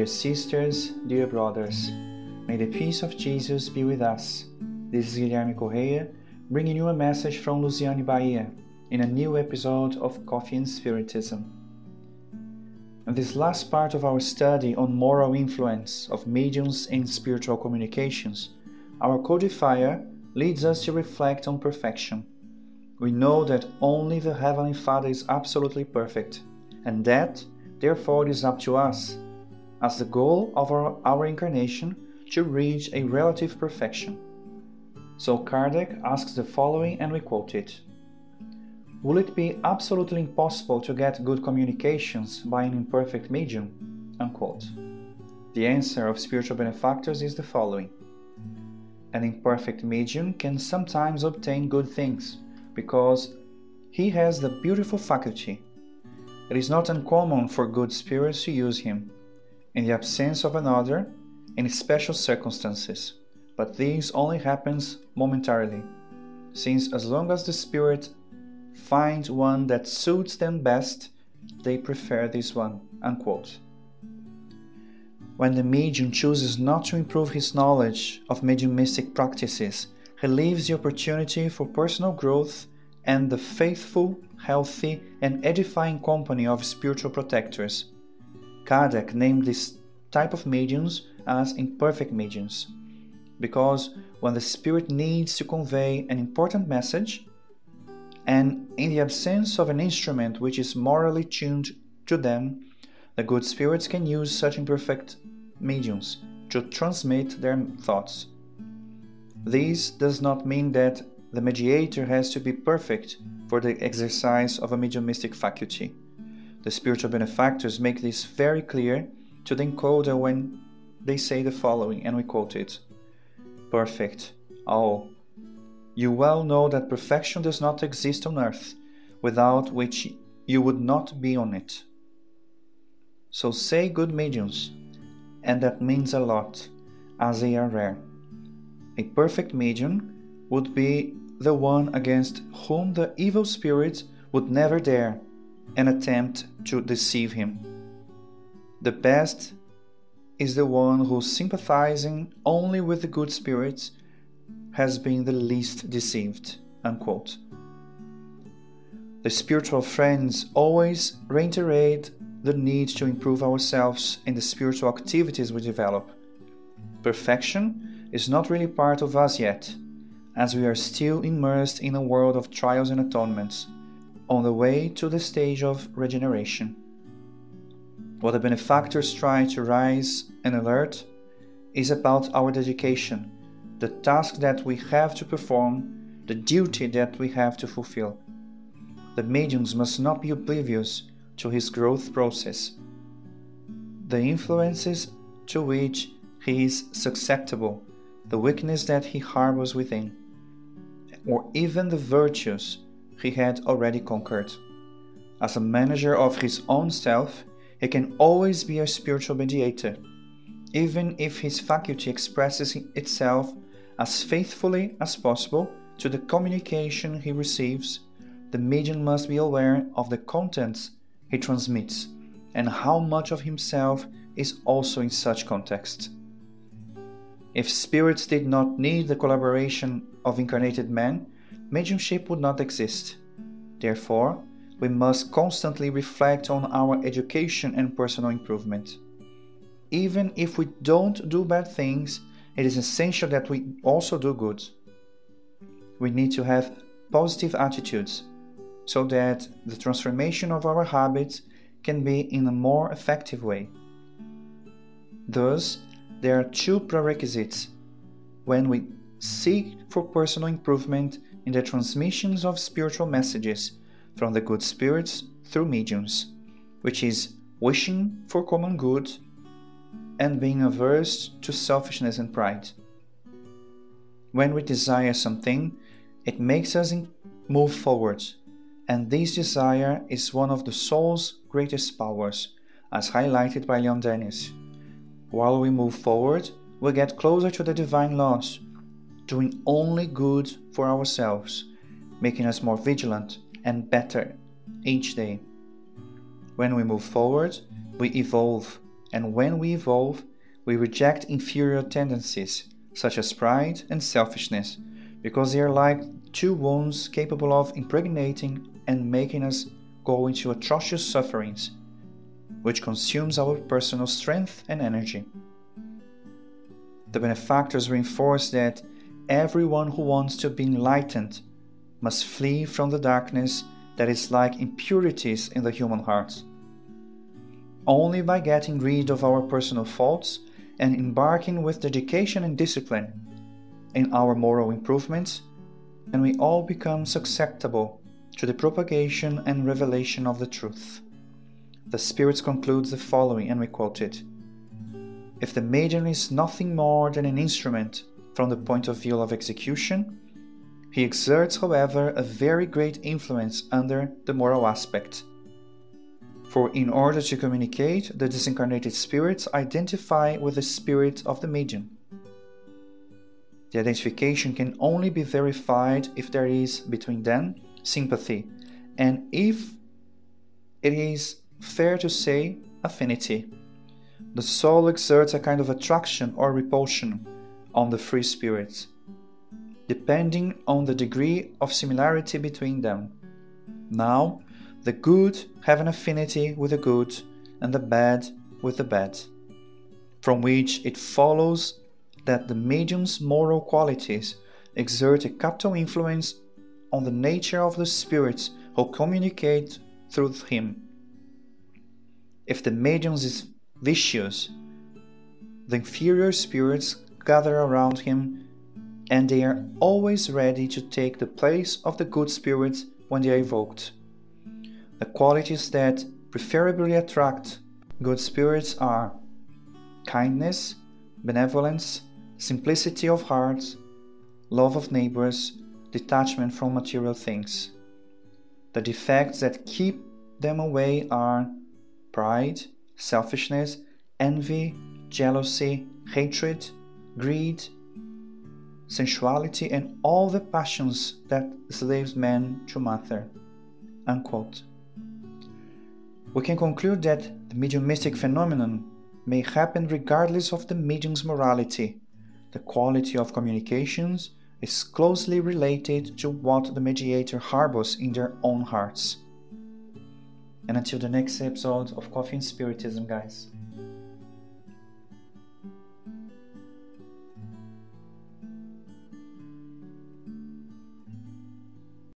Dear sisters, dear brothers, may the peace of Jesus be with us. This is Guilherme Correia, bringing you a message from Lusiane Bahia in a new episode of Coffee and Spiritism. In this last part of our study on moral influence of mediums in spiritual communications, our codifier leads us to reflect on perfection. We know that only the Heavenly Father is absolutely perfect, and that, therefore, it is up to us, as the goal of our, our incarnation, to reach a relative perfection. So Kardec asks the following, and we quote it Will it be absolutely impossible to get good communications by an imperfect medium? Unquote. The answer of spiritual benefactors is the following An imperfect medium can sometimes obtain good things because he has the beautiful faculty. It is not uncommon for good spirits to use him, in the absence of another, in special circumstances, but this only happens momentarily, since as long as the spirit find one that suits them best, they prefer this one. Unquote. When the medium chooses not to improve his knowledge of mediumistic practices, he leaves the opportunity for personal growth and the faithful, healthy, and edifying company of spiritual protectors. Kardec named this type of mediums as imperfect mediums, because when the spirit needs to convey an important message, and in the absence of an instrument which is morally tuned to them, the good spirits can use such imperfect mediums to transmit their thoughts. This does not mean that the mediator has to be perfect for the exercise of a mediumistic faculty. The spiritual benefactors make this very clear to the encoder when they say the following, and we quote it Perfect. Oh, you well know that perfection does not exist on earth, without which you would not be on it. So say good mediums, and that means a lot, as they are rare. A perfect medium would be the one against whom the evil spirit would never dare an attempt to deceive him. The best is the one who, sympathizing only with the good spirits, has been the least deceived. Unquote. The spiritual friends always reiterate the need to improve ourselves in the spiritual activities we develop. Perfection is not really part of us yet, as we are still immersed in a world of trials and atonements, on the way to the stage of regeneration. What the benefactors try to rise and alert is about our dedication the task that we have to perform, the duty that we have to fulfill. The mediums must not be oblivious to his growth process, the influences to which he is susceptible, the weakness that he harbors within, or even the virtues he had already conquered. As a manager of his own self, he can always be a spiritual mediator, even if his faculty expresses itself as faithfully as possible to the communication he receives, the medium must be aware of the contents he transmits and how much of himself is also in such context. If spirits did not need the collaboration of incarnated men, mediumship would not exist. Therefore, we must constantly reflect on our education and personal improvement. Even if we don't do bad things, it is essential that we also do good. We need to have positive attitudes so that the transformation of our habits can be in a more effective way. Thus, there are two prerequisites when we seek for personal improvement in the transmissions of spiritual messages from the good spirits through mediums, which is wishing for common good and being averse to selfishness and pride. When we desire something, it makes us move forward, and this desire is one of the soul's greatest powers, as highlighted by Leon Denis. While we move forward, we get closer to the divine laws, doing only good for ourselves, making us more vigilant and better each day. When we move forward, we evolve and when we evolve, we reject inferior tendencies such as pride and selfishness because they are like two wounds capable of impregnating and making us go into atrocious sufferings, which consumes our personal strength and energy. The benefactors reinforce that everyone who wants to be enlightened must flee from the darkness that is like impurities in the human heart. Only by getting rid of our personal faults and embarking with dedication and discipline in our moral improvements, can we all become susceptible to the propagation and revelation of the truth. The Spirit concludes the following, and we quote it If the medium is nothing more than an instrument from the point of view of execution, he exerts, however, a very great influence under the moral aspect for in order to communicate, the disincarnated spirits identify with the spirit of the medium. The identification can only be verified if there is between them sympathy, and if it is fair to say affinity. The soul exerts a kind of attraction or repulsion on the free spirits, depending on the degree of similarity between them. Now, the good have an affinity with the good, and the bad with the bad, from which it follows that the medium's moral qualities exert a capital influence on the nature of the spirits who communicate through him. If the medium is vicious, the inferior spirits gather around him and they are always ready to take the place of the good spirits when they are evoked. The qualities that preferably attract good spirits are kindness, benevolence, simplicity of heart, love of neighbors, detachment from material things. The defects that keep them away are pride, selfishness, envy, jealousy, hatred, greed, sensuality, and all the passions that slaves men to matter. Unquote. We can conclude that the mediumistic phenomenon may happen regardless of the medium's morality. The quality of communications is closely related to what the mediator harbors in their own hearts. And until the next episode of Coffee and Spiritism, guys.